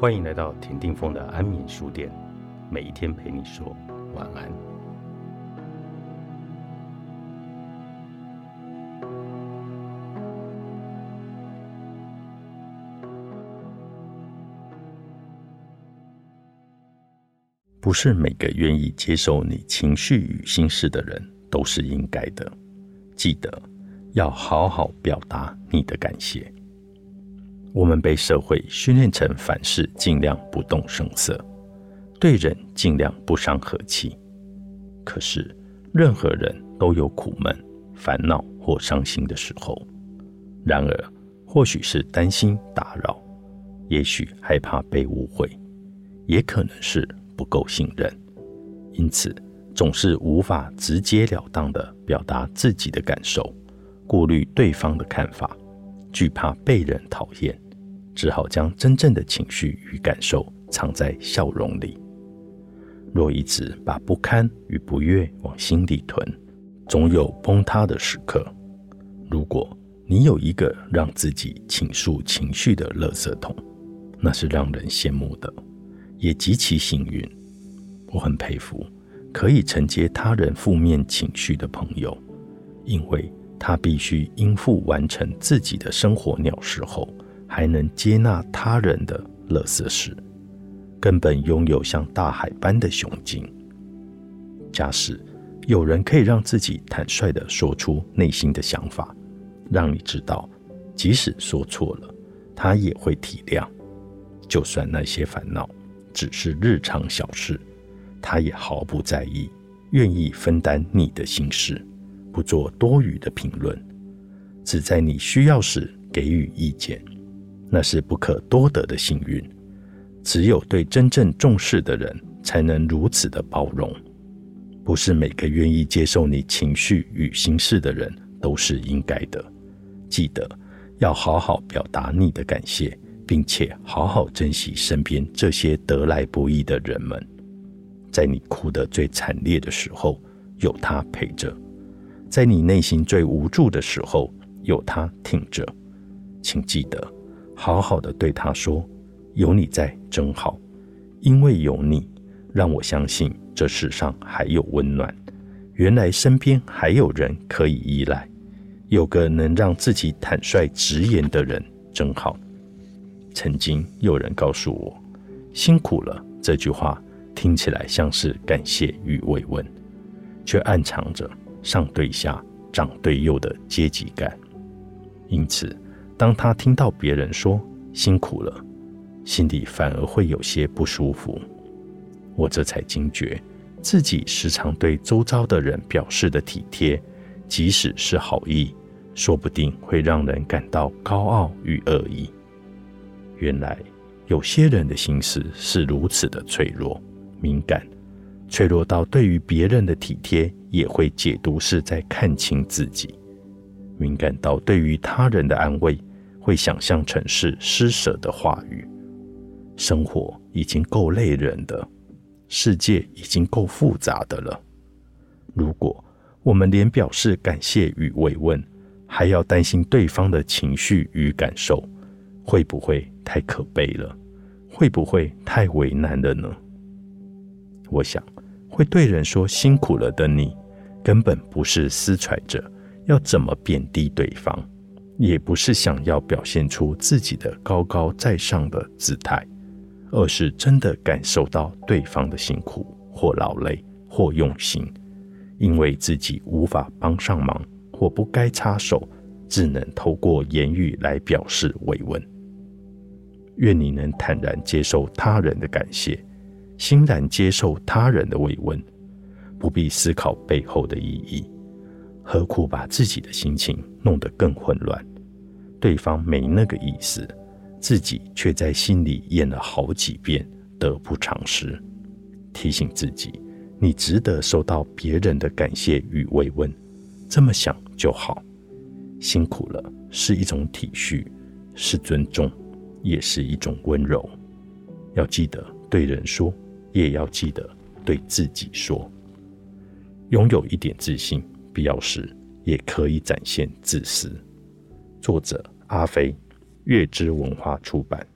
欢迎来到田定峰的安眠书店，每一天陪你说晚安。不是每个愿意接受你情绪与心事的人都是应该的，记得要好好表达你的感谢。我们被社会训练成凡事尽量不动声色，对人尽量不伤和气。可是，任何人都有苦闷、烦恼或伤心的时候。然而，或许是担心打扰，也许害怕被误会，也可能是。不够信任，因此总是无法直截了当的表达自己的感受，顾虑对方的看法，惧怕被人讨厌，只好将真正的情绪与感受藏在笑容里。若一直把不堪与不悦往心里囤，总有崩塌的时刻。如果你有一个让自己倾诉情绪的垃圾桶，那是让人羡慕的。也极其幸运，我很佩服可以承接他人负面情绪的朋友，因为他必须应付完成自己的生活鸟事后，还能接纳他人的乐色事，根本拥有像大海般的雄劲。假使有人可以让自己坦率地说出内心的想法，让你知道，即使说错了，他也会体谅，就算那些烦恼。只是日常小事，他也毫不在意，愿意分担你的心事，不做多余的评论，只在你需要时给予意见，那是不可多得的幸运。只有对真正重视的人，才能如此的包容。不是每个愿意接受你情绪与心事的人都是应该的。记得要好好表达你的感谢。并且好好珍惜身边这些得来不易的人们，在你哭得最惨烈的时候，有他陪着；在你内心最无助的时候，有他挺着。请记得，好好的对他说：“有你在真好，因为有你，让我相信这世上还有温暖。原来身边还有人可以依赖，有个能让自己坦率直言的人真好。”曾经有人告诉我：“辛苦了。”这句话听起来像是感谢与慰问，却暗藏着上对下、长对幼的阶级感。因此，当他听到别人说“辛苦了”，心里反而会有些不舒服。我这才惊觉，自己时常对周遭的人表示的体贴，即使是好意，说不定会让人感到高傲与恶意。原来有些人的心思是如此的脆弱、敏感，脆弱到对于别人的体贴也会解读是在看清自己，敏感到对于他人的安慰会想象成是施舍的话语。生活已经够累人的，世界已经够复杂的了。如果我们连表示感谢与慰问，还要担心对方的情绪与感受，会不会太可悲了？会不会太为难了呢？我想，会对人说辛苦了的你，根本不是思揣着要怎么贬低对方，也不是想要表现出自己的高高在上的姿态，而是真的感受到对方的辛苦或劳累或用心，因为自己无法帮上忙或不该插手，只能透过言语来表示慰问。愿你能坦然接受他人的感谢，欣然接受他人的慰问，不必思考背后的意义，何苦把自己的心情弄得更混乱？对方没那个意思，自己却在心里演了好几遍，得不偿失。提醒自己，你值得收到别人的感谢与慰问，这么想就好。辛苦了，是一种体恤，是尊重。也是一种温柔，要记得对人说，也要记得对自己说。拥有一点自信，必要时也可以展现自私。作者：阿飞，月之文化出版。